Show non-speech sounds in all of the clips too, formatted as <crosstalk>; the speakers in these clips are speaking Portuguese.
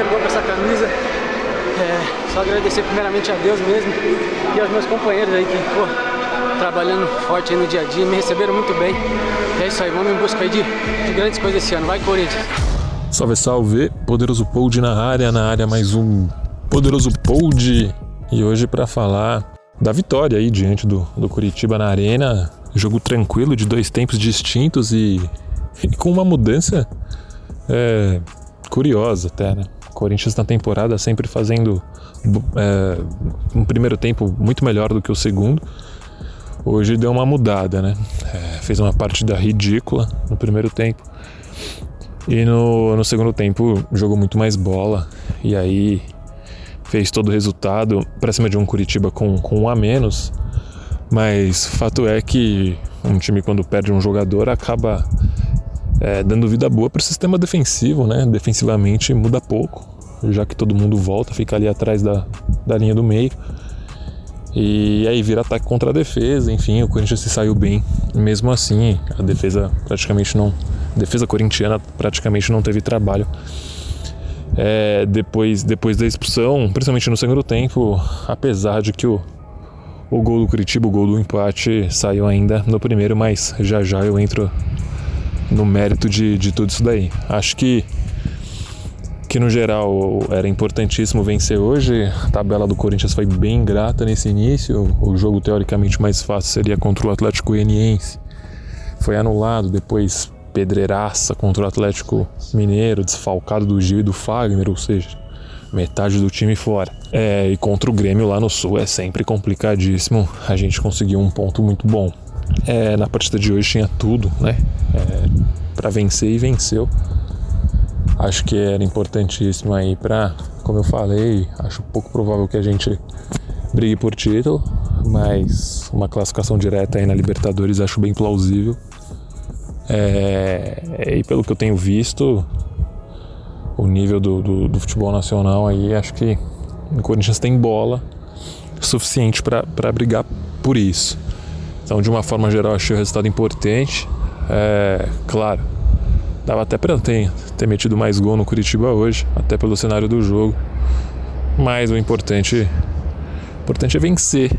primeiro gol com essa camisa. É, só agradecer primeiramente a Deus mesmo e aos meus companheiros aí que, pô, trabalhando forte no dia a dia, me receberam muito bem. É isso aí, vamos em busca aí de, de grandes coisas esse ano. Vai, Corinthians! Salve, salve! Poderoso Pold na área, na área mais um Poderoso Pold. E hoje para falar da vitória aí diante do, do Curitiba na arena. Jogo tranquilo de dois tempos distintos e, e com uma mudança é, curiosa até, né? Corinthians na temporada sempre fazendo é, um primeiro tempo muito melhor do que o segundo. Hoje deu uma mudada, né? É, fez uma partida ridícula no primeiro tempo. E no, no segundo tempo jogou muito mais bola. E aí fez todo o resultado para cima de um Curitiba com, com um a menos. Mas fato é que um time quando perde um jogador acaba é, dando vida boa para o sistema defensivo, né? Defensivamente muda pouco, já que todo mundo volta, fica ali atrás da, da linha do meio. E aí vira ataque contra a defesa, enfim, o Corinthians se saiu bem. Mesmo assim, a defesa praticamente não. Defesa corintiana praticamente não teve trabalho. É, depois, depois da expulsão, principalmente no segundo tempo, apesar de que o, o gol do Curitiba, o gol do empate, saiu ainda no primeiro, mas já já eu entro no mérito de, de tudo isso daí. Acho que que no geral era importantíssimo vencer hoje. A tabela do Corinthians foi bem grata nesse início. O jogo teoricamente mais fácil seria contra o Atlético Goianiense. Foi anulado, depois pedreiraça contra o Atlético Mineiro, desfalcado do Gil e do Fagner, ou seja, metade do time fora. É, e contra o Grêmio lá no Sul é sempre complicadíssimo. A gente conseguiu um ponto muito bom. É, na partida de hoje tinha tudo, né? É, para vencer e venceu. Acho que era importantíssimo aí para, como eu falei, acho pouco provável que a gente brigue por título, mas uma classificação direta aí na Libertadores acho bem plausível. É, e pelo que eu tenho visto, o nível do, do, do futebol nacional aí, acho que o Corinthians tem bola suficiente para brigar por isso. Então, de uma forma geral, achei o resultado importante. É, claro, dava até para ter, ter metido mais gol no Curitiba hoje, até pelo cenário do jogo. Mas o importante, importante é vencer.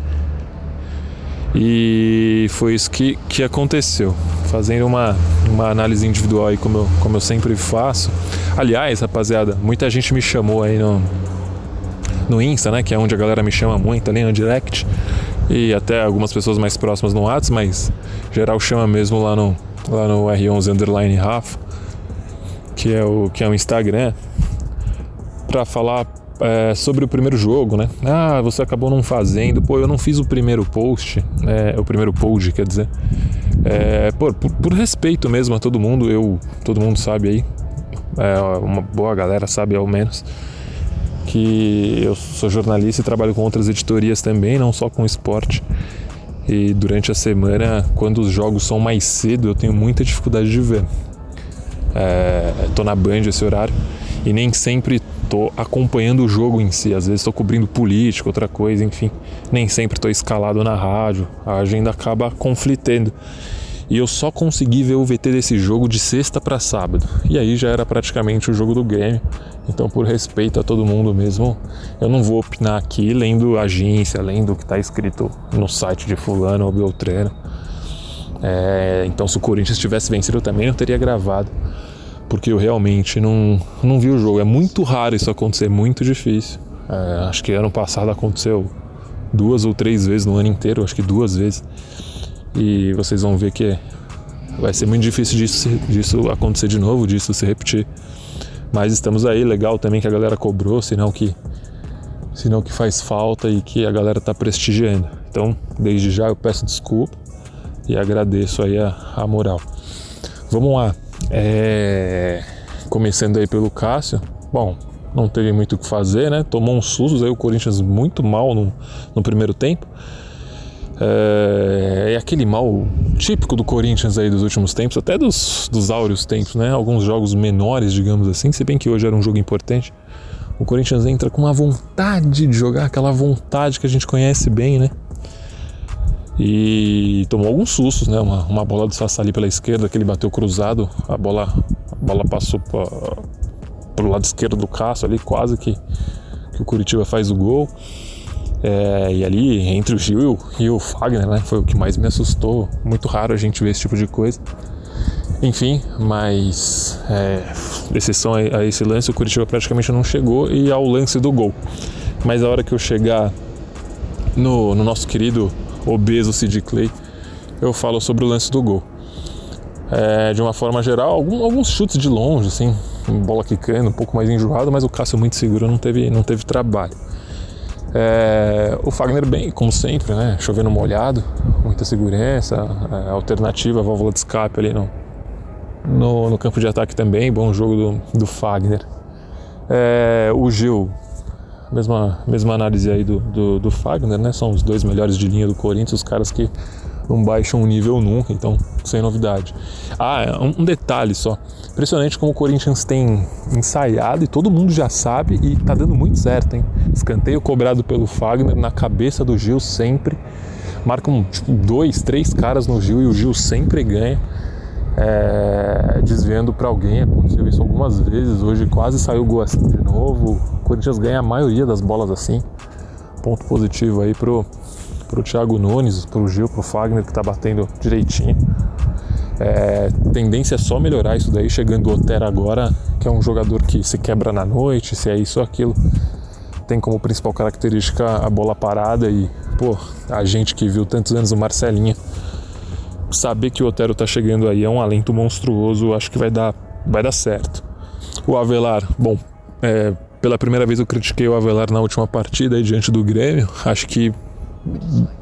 E foi isso que, que aconteceu. Fazendo uma, uma análise individual aí, como eu, como eu sempre faço. Aliás, rapaziada, muita gente me chamou aí no, no Insta, né? Que é onde a galera me chama muito, ali no direct e até algumas pessoas mais próximas no WhatsApp, mas geral chama mesmo lá no, lá no R11 Underline Rafa, que é o, que é o Instagram, para falar é, sobre o primeiro jogo, né? Ah, você acabou não fazendo. Pô, eu não fiz o primeiro post, é, o primeiro post, quer dizer. É, por, por, por, respeito mesmo a todo mundo, eu, todo mundo sabe aí, uma boa galera sabe ao menos que eu sou jornalista e trabalho com outras editorias também, não só com esporte. E durante a semana, quando os jogos são mais cedo, eu tenho muita dificuldade de ver. É, tô na Band esse horário e nem sempre tô acompanhando o jogo em si. Às vezes estou cobrindo política, outra coisa, enfim. Nem sempre estou escalado na rádio. A agenda acaba conflitando. E eu só consegui ver o VT desse jogo de sexta para sábado. E aí já era praticamente o jogo do Grêmio. Então, por respeito a todo mundo mesmo, eu não vou opinar aqui lendo agência, lendo o que está escrito no site de Fulano ou Beltrano. É, então, se o Corinthians tivesse vencido, eu também não teria gravado. Porque eu realmente não, não vi o jogo. É muito raro isso acontecer, muito difícil. É, acho que ano passado aconteceu duas ou três vezes no ano inteiro, acho que duas vezes. E vocês vão ver que vai ser muito difícil disso, disso acontecer de novo, disso se repetir. Mas estamos aí, legal também que a galera cobrou, sinal que, sinal que faz falta e que a galera está prestigiando. Então, desde já eu peço desculpa e agradeço aí a, a moral. Vamos lá. É... Começando aí pelo Cássio. Bom, não teve muito o que fazer, né? Tomou um susto aí o Corinthians muito mal no, no primeiro tempo. É, é, aquele mal típico do Corinthians aí dos últimos tempos, até dos, dos áureos tempos, né? Alguns jogos menores, digamos assim, se bem que hoje era um jogo importante. O Corinthians entra com uma vontade de jogar, aquela vontade que a gente conhece bem, né? E tomou alguns sustos, né? Uma, uma bola Sassa ali pela esquerda, que ele bateu cruzado, a bola, a bola passou pro lado esquerdo do Cássio ali, quase que, que o Curitiba faz o gol. É, e ali, entre o Gil e o Fagner, né, foi o que mais me assustou. Muito raro a gente ver esse tipo de coisa. Enfim, mas é, exceção a esse lance, o Curitiba praticamente não chegou e ao lance do gol. Mas a hora que eu chegar no, no nosso querido obeso Sid Clay, eu falo sobre o lance do gol. É, de uma forma geral, algum, alguns chutes de longe, assim, bola quicando, um pouco mais enjoado, mas o Cássio muito seguro, não teve, não teve trabalho. É, o Fagner bem, como sempre, né? Chovendo molhado, muita segurança, é, alternativa, válvula de escape ali no, no, no, campo de ataque também, bom jogo do, do Fagner. É, o Gil, mesma, mesma análise aí do, do, do, Fagner, né? São os dois melhores de linha do Corinthians, os caras que não baixam o nível nunca, então sem novidade. Ah, um, um detalhe só. Impressionante como o Corinthians tem ensaiado e todo mundo já sabe e tá dando muito certo, hein? Escanteio cobrado pelo Fagner na cabeça do Gil sempre. Marcam tipo, dois, três caras no Gil e o Gil sempre ganha. É, desviando para alguém, aconteceu isso algumas vezes. Hoje quase saiu o gol assim de novo. O Corinthians ganha a maioria das bolas assim. Ponto positivo aí pro, pro Thiago Nunes, pro Gil, pro Fagner que tá batendo direitinho. É, tendência é só melhorar isso daí, chegando o Otero agora, que é um jogador que se quebra na noite, se é isso ou aquilo. Tem como principal característica a bola parada e, pô, a gente que viu tantos anos o Marcelinho, saber que o Otero tá chegando aí é um alento monstruoso, acho que vai dar, vai dar certo. O Avelar, bom, é, pela primeira vez eu critiquei o Avelar na última partida aí diante do Grêmio, acho que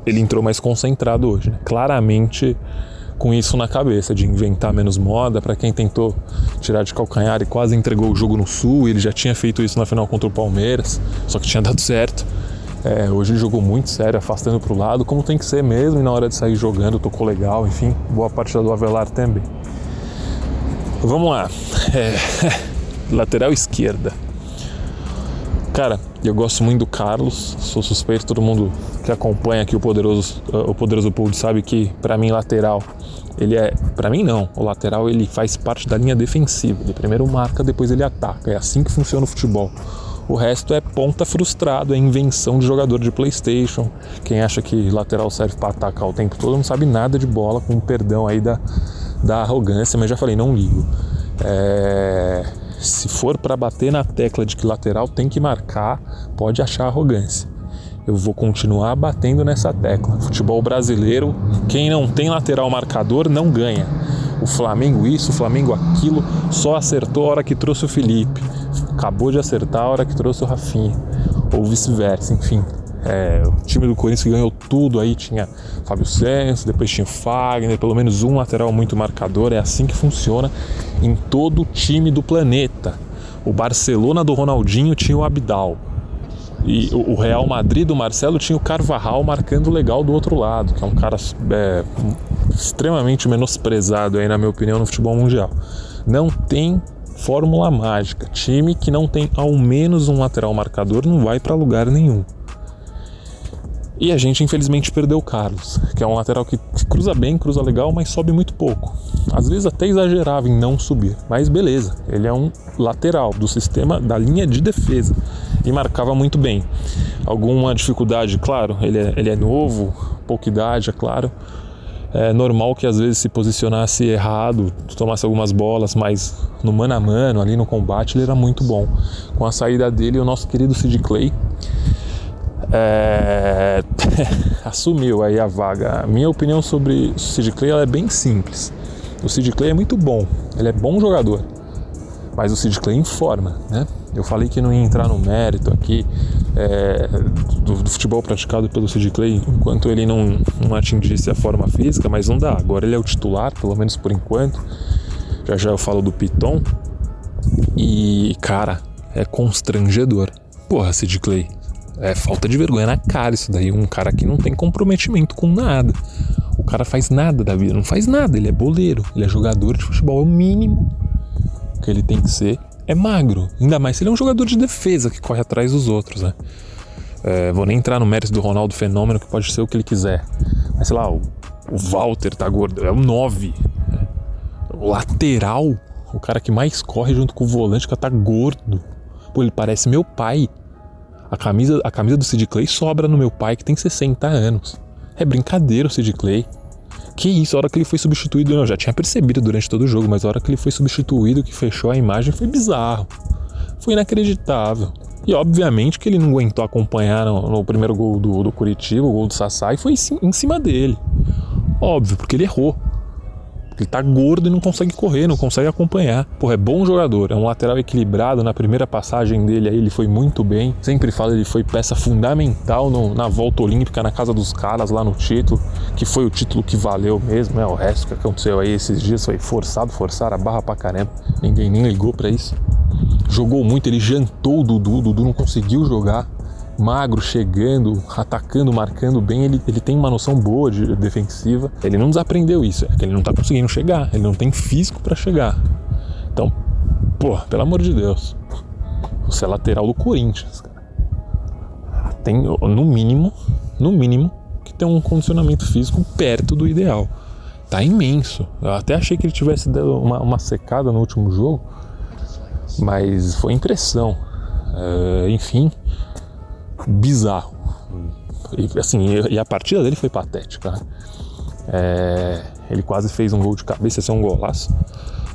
ele entrou mais concentrado hoje, né? Claramente com isso na cabeça, de inventar menos moda. Para quem tentou tirar de calcanhar e quase entregou o jogo no Sul, ele já tinha feito isso na final contra o Palmeiras, só que tinha dado certo. É, hoje ele jogou muito sério, afastando para o lado, como tem que ser mesmo, e na hora de sair jogando tocou legal, enfim, boa partida do Avelar também. Vamos lá, é, <laughs> lateral esquerda. Cara, eu gosto muito do Carlos, sou suspeito, todo mundo que acompanha aqui o Poderoso, o Poderoso Pool sabe que para mim lateral ele é, para mim não, o lateral ele faz parte da linha defensiva. Ele primeiro marca, depois ele ataca. É assim que funciona o futebol. O resto é ponta frustrado, é invenção de jogador de PlayStation. Quem acha que lateral serve para atacar o tempo todo não sabe nada de bola, com perdão aí da, da arrogância, mas já falei, não ligo. É, se for para bater na tecla de que lateral tem que marcar, pode achar arrogância eu vou continuar batendo nessa tecla. Futebol brasileiro, quem não tem lateral marcador não ganha. O Flamengo isso, o Flamengo aquilo, só acertou a hora que trouxe o Felipe. Acabou de acertar a hora que trouxe o Rafinha. Ou vice-versa, enfim. É, o time do Corinthians ganhou tudo aí, tinha Fábio Santos, depois tinha Fagner, pelo menos um lateral muito marcador, é assim que funciona em todo time do planeta. O Barcelona do Ronaldinho tinha o Abidal, e o Real Madrid do Marcelo tinha o Carvajal marcando legal do outro lado, que é um cara é, extremamente menosprezado aí, na minha opinião, no futebol mundial. Não tem fórmula mágica. Time que não tem ao menos um lateral marcador não vai para lugar nenhum. E a gente infelizmente perdeu o Carlos, que é um lateral que cruza bem, cruza legal, mas sobe muito pouco. Às vezes até exagerava em não subir, mas beleza, ele é um lateral do sistema da linha de defesa e marcava muito bem. Alguma dificuldade, claro, ele é, ele é novo, pouca idade, é claro. É normal que às vezes se posicionasse errado, tomasse algumas bolas, mas no mano a mano, ali no combate, ele era muito bom. Com a saída dele, o nosso querido Sid Clay é... <laughs> assumiu aí a vaga. Minha opinião sobre o Sid Clay é bem simples. O Sid Clay é muito bom, ele é bom jogador, mas o Sid Clay informa, né? Eu falei que não ia entrar no mérito aqui é, do, do, futebol praticado pelo Sid Clay enquanto ele não, não atingisse a forma física, mas não dá. Agora ele é o titular, pelo menos por enquanto. Já já eu falo do Piton. E, cara, é constrangedor. Porra, Sid Clay, é falta de vergonha na cara isso daí. Um cara que não tem comprometimento com nada. O cara faz nada da vida, não faz nada. Ele é boleiro, ele é jogador de futebol. É o mínimo que ele tem que ser é magro. Ainda mais se ele é um jogador de defesa que corre atrás dos outros, né? É, vou nem entrar no mérito do Ronaldo Fenômeno, que pode ser o que ele quiser. Mas sei lá, o, o Walter tá gordo, é o 9. O lateral o cara que mais corre junto com o volante, que tá gordo. Pô, ele parece meu pai. A camisa, a camisa do Sid Clay sobra no meu pai, que tem 60 anos. É brincadeira o Sid Clay. Que isso, a hora que ele foi substituído, eu já tinha percebido durante todo o jogo, mas a hora que ele foi substituído, que fechou a imagem, foi bizarro. Foi inacreditável. E obviamente que ele não aguentou acompanhar no, no primeiro gol do, do Curitiba, o gol do Sassá, e foi em cima dele. Óbvio, porque ele errou. Ele tá gordo e não consegue correr, não consegue acompanhar. Porra, é bom jogador, é um lateral equilibrado. Na primeira passagem dele aí, ele foi muito bem. Sempre falo, ele foi peça fundamental no, na volta olímpica, na casa dos caras, lá no título, que foi o título que valeu mesmo, né? O resto que aconteceu aí esses dias foi forçado, forçar a barra pra caramba. Ninguém nem ligou para isso. Jogou muito, ele jantou o Dudu, o Dudu não conseguiu jogar magro, chegando, atacando, marcando bem, ele, ele tem uma noção boa de defensiva. Ele não desaprendeu isso, é que ele não tá conseguindo chegar, ele não tem físico para chegar. Então, pô, pelo amor de Deus, você é lateral do Corinthians, cara. Tem, no mínimo, no mínimo, que tem um condicionamento físico perto do ideal. Tá imenso. Eu até achei que ele tivesse dado uma, uma secada no último jogo, mas foi impressão. Uh, enfim, bizarro. E, assim, e a partida dele foi patética. Né? É, ele quase fez um gol de cabeça, esse é um golaço.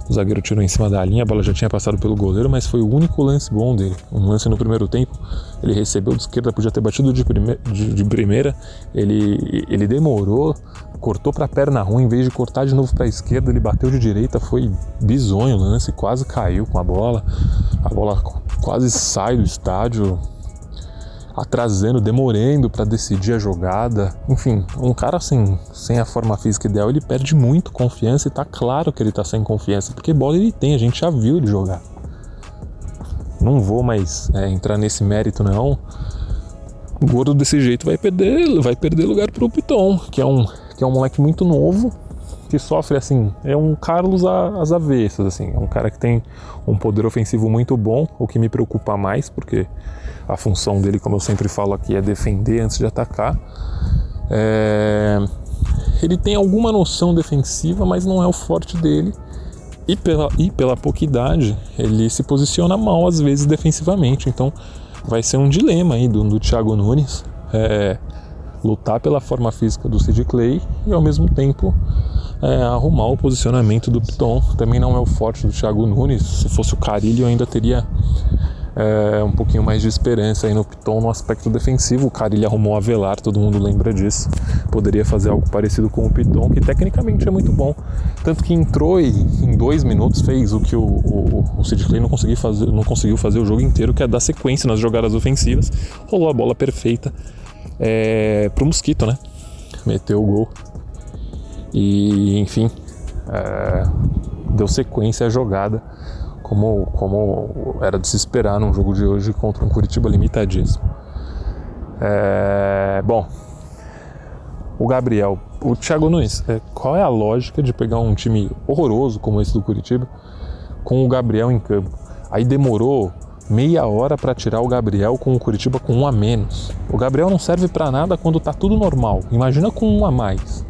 O zagueiro tirou em cima da linha, a bola já tinha passado pelo goleiro, mas foi o único lance bom dele. Um lance no primeiro tempo, ele recebeu de esquerda, podia ter batido de, prime de, de primeira, ele, ele demorou, cortou para a perna ruim, em vez de cortar de novo para a esquerda, ele bateu de direita, foi bizonho o lance, quase caiu com a bola, a bola quase sai do estádio, atrasando, demorando para decidir a jogada. Enfim, um cara assim, sem a forma física ideal, ele perde muito confiança e tá claro que ele tá sem confiança, porque bola ele tem, a gente já viu ele jogar. Não vou mais é, entrar nesse mérito não. O gordo desse jeito vai perder, vai perder lugar pro Piton, que é um que é um moleque muito novo, que sofre assim, é um Carlos às avessas, assim, é um cara que tem um poder ofensivo muito bom, o que me preocupa mais, porque a função dele, como eu sempre falo aqui, é defender antes de atacar. É... Ele tem alguma noção defensiva, mas não é o forte dele. E pela, e pela pouca idade, ele se posiciona mal às vezes defensivamente. Então vai ser um dilema aí do, do Thiago Nunes. É, lutar pela forma física do Sid Clay e ao mesmo tempo é, arrumar o posicionamento do Piton. Também não é o forte do Thiago Nunes. Se fosse o Carilho, eu ainda teria é, um pouquinho mais de esperança aí no Piton no aspecto defensivo. O Carilho arrumou a Velar, todo mundo lembra disso. Poderia fazer algo parecido com o Piton, que tecnicamente é muito bom. Tanto que entrou e em dois minutos fez o que o, o, o Sid Clay não conseguiu, fazer, não conseguiu fazer o jogo inteiro, que é dar sequência nas jogadas ofensivas. Rolou a bola perfeita é, pro Mosquito, né? Meteu o gol. E, enfim, é, deu sequência à jogada como, como era de se esperar num jogo de hoje contra um Curitiba limitadíssimo. É, bom, o Gabriel, o Thiago Nunes, é, qual é a lógica de pegar um time horroroso como esse do Curitiba com o Gabriel em campo? Aí demorou meia hora para tirar o Gabriel com o Curitiba com um a menos. O Gabriel não serve para nada quando tá tudo normal. Imagina com um a mais.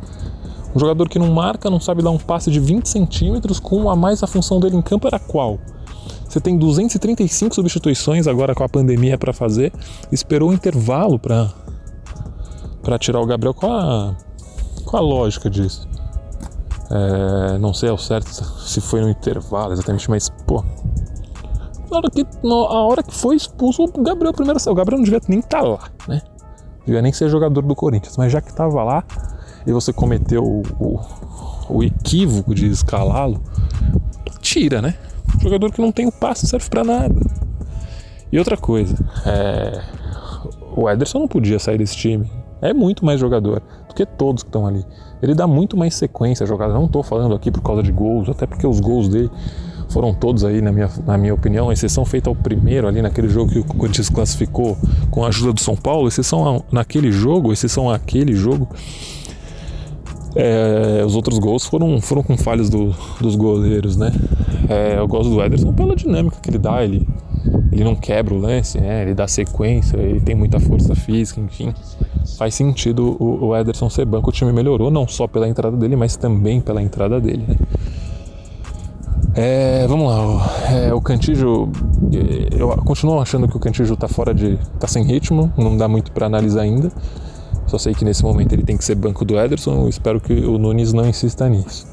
Um jogador que não marca, não sabe dar um passe de 20 centímetros, com a mais a função dele em campo era qual? Você tem 235 substituições agora com a pandemia para fazer. Esperou um intervalo para para tirar o Gabriel. Qual a, qual a lógica disso? É, não sei ao certo se foi no intervalo exatamente, mas pô. Na hora que, na hora que foi expulso, o Gabriel primeiro. O Gabriel não devia nem estar tá lá, né? Devia nem ser jogador do Corinthians, mas já que estava lá e você cometeu o, o, o equívoco de escalá-lo, tira, né? jogador que não tem o passe serve para nada. E outra coisa, é... o Ederson não podia sair desse time. É muito mais jogador do que todos que estão ali. Ele dá muito mais sequência à jogada. Não estou falando aqui por causa de gols, até porque os gols dele foram todos aí, na minha, na minha opinião, exceção feita ao primeiro ali naquele jogo que o Corinthians classificou com a ajuda do São Paulo, exceção naquele jogo, exceção àquele jogo. É, os outros gols foram, foram com falhas do, dos goleiros, né? É, eu gosto do Ederson pela dinâmica que ele dá, ele, ele não quebra o lance, né? ele dá sequência, ele tem muita força física, enfim. Faz sentido o, o Ederson ser banco, o time melhorou não só pela entrada dele, mas também pela entrada dele. Né? É, vamos lá, é, o Cantijo, eu continuo achando que o Cantijo tá fora de. tá sem ritmo, não dá muito para analisar ainda. Só sei que nesse momento ele tem que ser banco do Ederson, espero que o Nunes não insista nisso.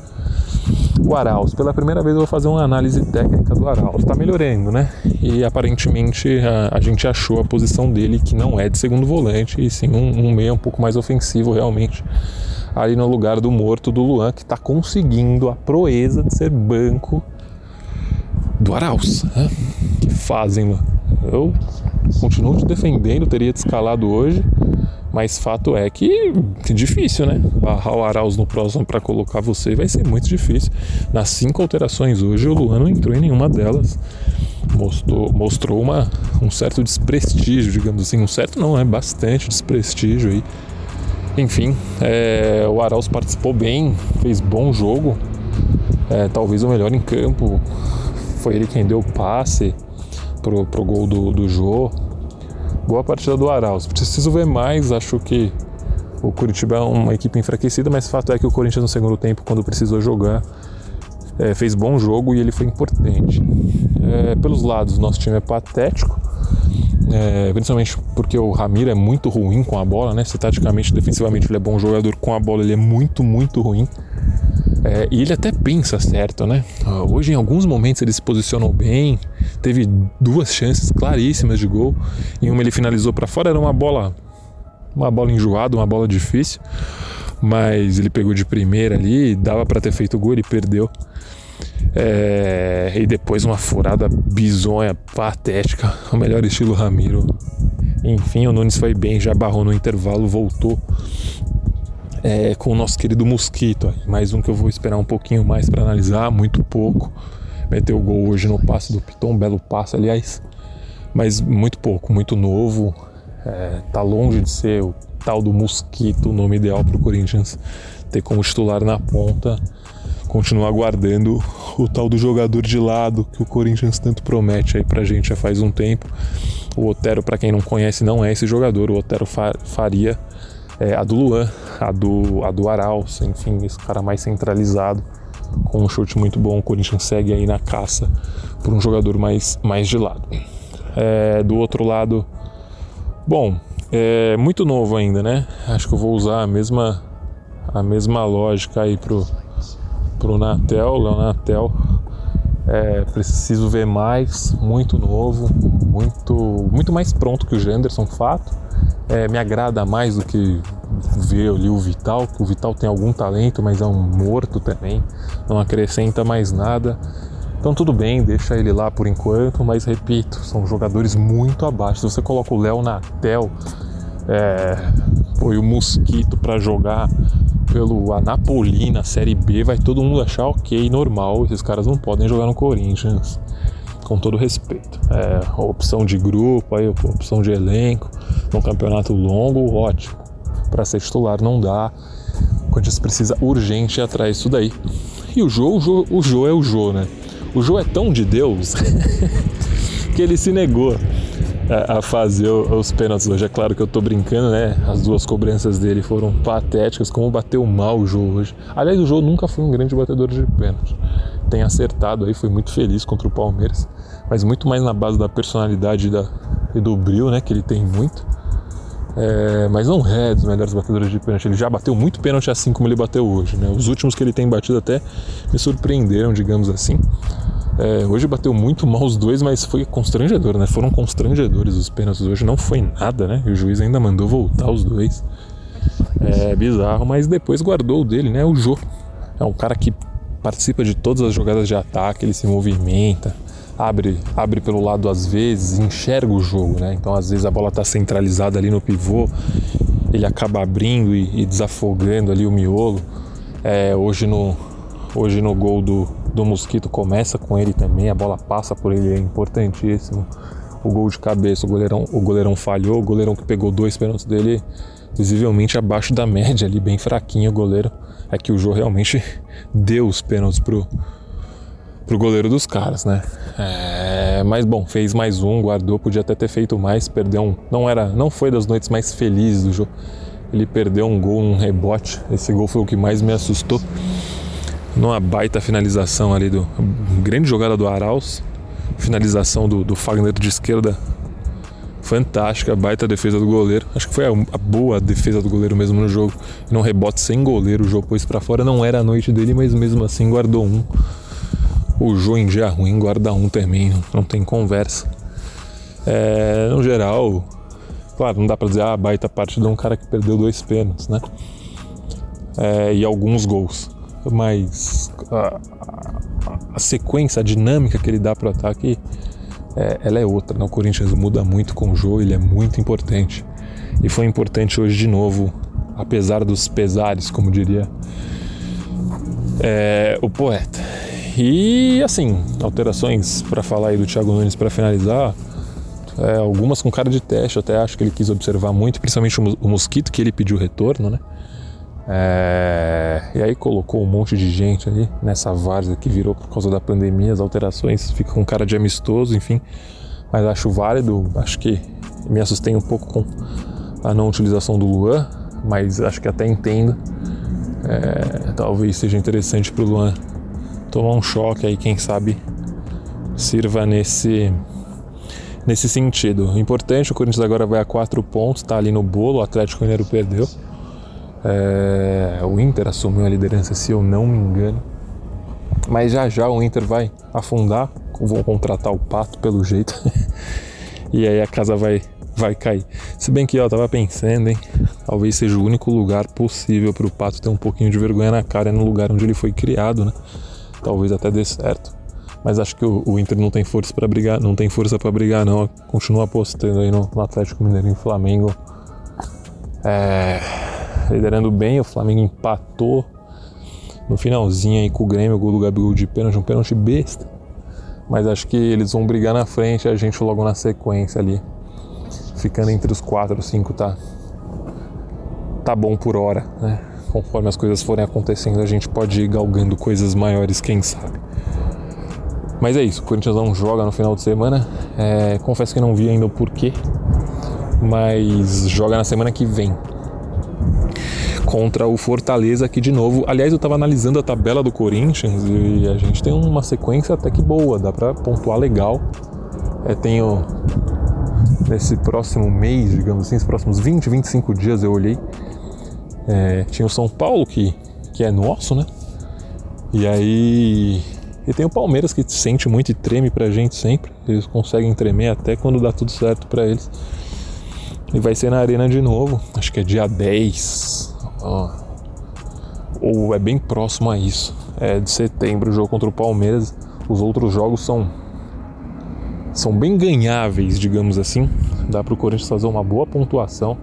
O Arauz, pela primeira vez eu vou fazer uma análise técnica do Arauz. Tá melhorando, né? E aparentemente a, a, gente achou a posição dele que não é de segundo volante, e sim um, um meio um pouco mais ofensivo realmente ali no lugar do morto do Luan, que está conseguindo a proeza de ser banco do Arauz. Né? Que fazem, Eu continuo te defendendo, teria te escalado hoje, mas fato é que é difícil, né? Barrar o Arauz no próximo para colocar você vai ser muito difícil. Nas cinco alterações hoje, o Luan não entrou em nenhuma delas. Mostrou, mostrou uma, um certo desprestígio, digamos assim. Um certo não, é bastante desprestígio aí enfim, é, o Arauz participou bem, fez bom jogo, é, talvez o melhor em campo. Foi ele quem deu o passe pro, pro gol do, do Jô. Boa partida do Arauz. Preciso ver mais, acho que o Curitiba é uma equipe enfraquecida, mas fato é que o Corinthians no segundo tempo, quando precisou jogar, é, fez bom jogo e ele foi importante. É, pelos lados, nosso time é patético é, principalmente porque o Ramiro é muito ruim com a bola, né? Se taticamente, defensivamente ele é bom jogador, com a bola ele é muito, muito ruim. É, e ele até pensa certo, né? Ah, hoje, em alguns momentos, ele se posicionou bem, teve duas chances claríssimas de gol. Em uma ele finalizou para fora, era uma bola, uma bola enjoada, uma bola difícil, mas ele pegou de primeira ali, dava para ter feito gol, ele perdeu. É, e depois uma furada bizonha, patética, o melhor estilo Ramiro. Enfim, o Nunes foi bem, já barrou no intervalo, voltou é, com o nosso querido Mosquito. Mais um que eu vou esperar um pouquinho mais para analisar, muito pouco. Meteu o gol hoje no passe do Piton, belo passe, aliás, mas muito pouco, muito novo. É, tá longe de ser o tal do Mosquito, o nome ideal para o Corinthians ter como titular na ponta continuar aguardando o tal do jogador de lado que o Corinthians tanto promete aí pra gente já faz um tempo. O Otero, para quem não conhece, não é esse jogador. O Otero faria é, a do Luan, a do, a do Arauz, enfim, esse cara mais centralizado, com um chute muito bom. O Corinthians segue aí na caça por um jogador mais, mais de lado. É, do outro lado, bom, é muito novo ainda, né? Acho que eu vou usar a mesma, a mesma lógica aí pro, pro Natel, Léo Natel. É, preciso ver mais, muito novo, muito, muito mais pronto que o Genderson, fato. É, me agrada mais do que ver ali o Vital, que o Vital tem algum talento, mas é um morto também, não acrescenta mais nada. Então tudo bem, deixa ele lá por enquanto, mas repito, são jogadores muito abaixo. Se você coloca o Léo Natel, é, o Mosquito para jogar pelo Anapolina, Série B, vai todo mundo achar ok, normal, esses caras não podem jogar no Corinthians, com todo respeito. É, opção de grupo, aí, opção de elenco, num campeonato longo, ótimo. Para ser titular não dá, o Corinthians precisa urgente ir atrás disso daí. E o Jô, o Jô, o Jô é o Jô, né? O Jô é tão de Deus <laughs> que ele se negou a, fazer os pênaltis hoje. É claro que eu tô brincando, né? As duas cobranças dele foram patéticas, como bateu mal o jogo hoje. Aliás, o jogo nunca foi um grande batedor de pênalti. Tem acertado aí, foi muito feliz contra o Palmeiras, mas muito mais na base da personalidade da, e do brilho, né? Que ele tem muito. É, mas não é dos melhores batedores de pênalti. Ele já bateu muito pênalti assim como ele bateu hoje. Né? Os últimos que ele tem batido até me surpreenderam, digamos assim. É, hoje bateu muito mal os dois, mas foi constrangedor, né? Foram constrangedores os pênaltis hoje, não foi nada, né? E o juiz ainda mandou voltar os dois. É bizarro, mas depois guardou o dele, né? O Jô. É um cara que participa de todas as jogadas de ataque, ele se movimenta, abre, abre pelo lado às vezes, enxerga o jogo, né? Então às vezes a bola está centralizada ali no pivô, ele acaba abrindo e, e desafogando ali o miolo. É, hoje no hoje no gol do, do Mosquito começa com ele também, a bola passa por ele, é importantíssimo. O gol de cabeça, o goleirão, o goleirão falhou, o goleirão que pegou dois pênaltis dele, visivelmente abaixo da média ali, bem fraquinho o goleiro. É que o Jô realmente <laughs> deu os pênaltis pro, pro goleiro dos caras, né? É, mas bom, fez mais um, guardou, podia até ter feito mais, perdeu um. Não era, não foi das noites mais felizes do jogo. Ele perdeu um gol, um rebote. Esse gol foi o que mais me assustou. numa baita finalização ali do grande jogada do Arauz, finalização do, do Fagner de esquerda fantástica, baita defesa do goleiro. Acho que foi a, a, boa defesa do goleiro mesmo no jogo. Não rebote sem goleiro, o jogo pôs para fora. Não era a noite dele, mas mesmo assim guardou um. O Jô em dia ruim guarda um também, não tem conversa. É, no geral, claro, não dá para dizer, ah, baita partida de um cara que perdeu dois pênaltis, né? É, e alguns gols. Mas a, a, a sequência, a dinâmica que ele dá para o ataque é, ela é outra. Né? O Corinthians muda muito com o jogo, ele é muito importante. E foi importante hoje de novo, apesar dos pesares, como diria é, o poeta. E assim, alterações para falar aí do Thiago Nunes para finalizar, é, algumas com cara de teste, até acho que ele quis observar muito, principalmente o mosquito que ele pediu retorno, né? É, e aí colocou um monte de gente ali nessa várzea que virou por causa da pandemia, as alterações, fica com cara de amistoso, enfim. Mas acho válido, acho que me assustei um pouco com a não utilização do Luan, mas acho que até entendo. É, talvez seja interessante para o Luan tomar um choque aí, quem sabe sirva nesse nesse sentido. Importante, o Corinthians agora vai a quatro pontos, está ali no bolo, o Atlético Mineiro perdeu. É, o Inter assumiu a liderança, se eu não me engano. Mas já já o Inter vai afundar. Vou contratar o Pato pelo jeito. <laughs> e aí a casa vai, vai cair. Se bem que eu tava pensando, hein? Talvez seja o único lugar possível para o Pato ter um pouquinho de vergonha na cara é no lugar onde ele foi criado, né? Talvez até dê certo. Mas acho que o, o Inter não tem força para brigar, não tem força para brigar não. Continua apostando aí no, no Atlético Mineiro em Flamengo. É, liderando bem, o Flamengo empatou no finalzinho aí com o Grêmio, o gol do Gabigol de pênalti, um pênalti besta. Mas acho que eles vão brigar na frente, a gente logo na sequência ali. Ficando entre os quatro, cinco tá tá bom por hora, né? Conforme as coisas forem acontecendo, a gente pode ir galgando coisas maiores, quem sabe. Mas é isso, o Corinthians não joga no final de semana. É, confesso que não vi ainda o porquê, mas joga na semana que vem contra o Fortaleza aqui de novo. Aliás, eu estava analisando a tabela do Corinthians e a gente tem uma sequência até que boa, dá para pontuar legal. É, tenho nesse próximo mês, digamos assim, os próximos 20, 25 dias eu olhei. É, tinha o São Paulo que, que é nosso, né? E aí. E tem o Palmeiras que sente muito e treme pra gente sempre. Eles conseguem tremer até quando dá tudo certo para eles. E vai ser na Arena de novo, acho que é dia 10 ou é bem próximo a isso. É de setembro o jogo contra o Palmeiras. Os outros jogos são são bem ganháveis, digamos assim. Dá para o Corinthians fazer uma boa pontuação.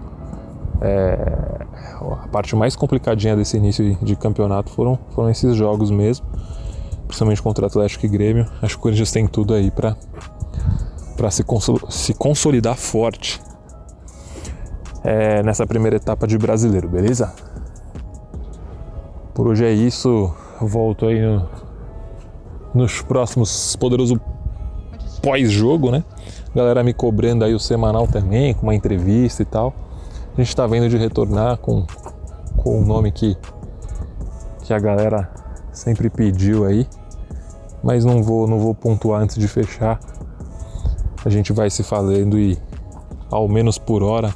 É, a parte mais complicadinha desse início de campeonato foram, foram esses jogos mesmo, principalmente contra Atlético e Grêmio. Acho que o Corinthians tem tudo aí para para se, se consolidar forte é, nessa primeira etapa de brasileiro, beleza? Por hoje é isso. Volto aí no, nos próximos poderoso pós-jogo, né? Galera me cobrando aí o semanal também, com uma entrevista e tal. A gente tá vendo de retornar com, com o nome que, que a galera sempre pediu aí. Mas não vou, não vou pontuar antes de fechar. A gente vai se falando e ao menos por hora,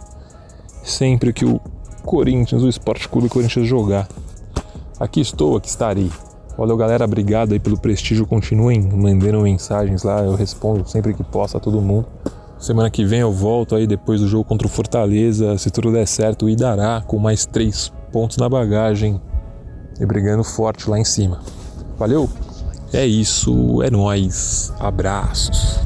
sempre que o Corinthians, o Esporte Clube Corinthians jogar Aqui estou, aqui estarei. Valeu, galera. Obrigado aí pelo prestígio. Continuem mandando mensagens lá. Eu respondo sempre que posso a todo mundo. Semana que vem eu volto aí depois do jogo contra o Fortaleza. Se tudo der certo, o Idará com mais três pontos na bagagem e brigando forte lá em cima. Valeu? É isso, é nós. Abraços.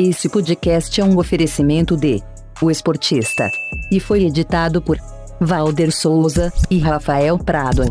Esse podcast é um oferecimento de O Esportista e foi editado por Valder Souza e Rafael Prado.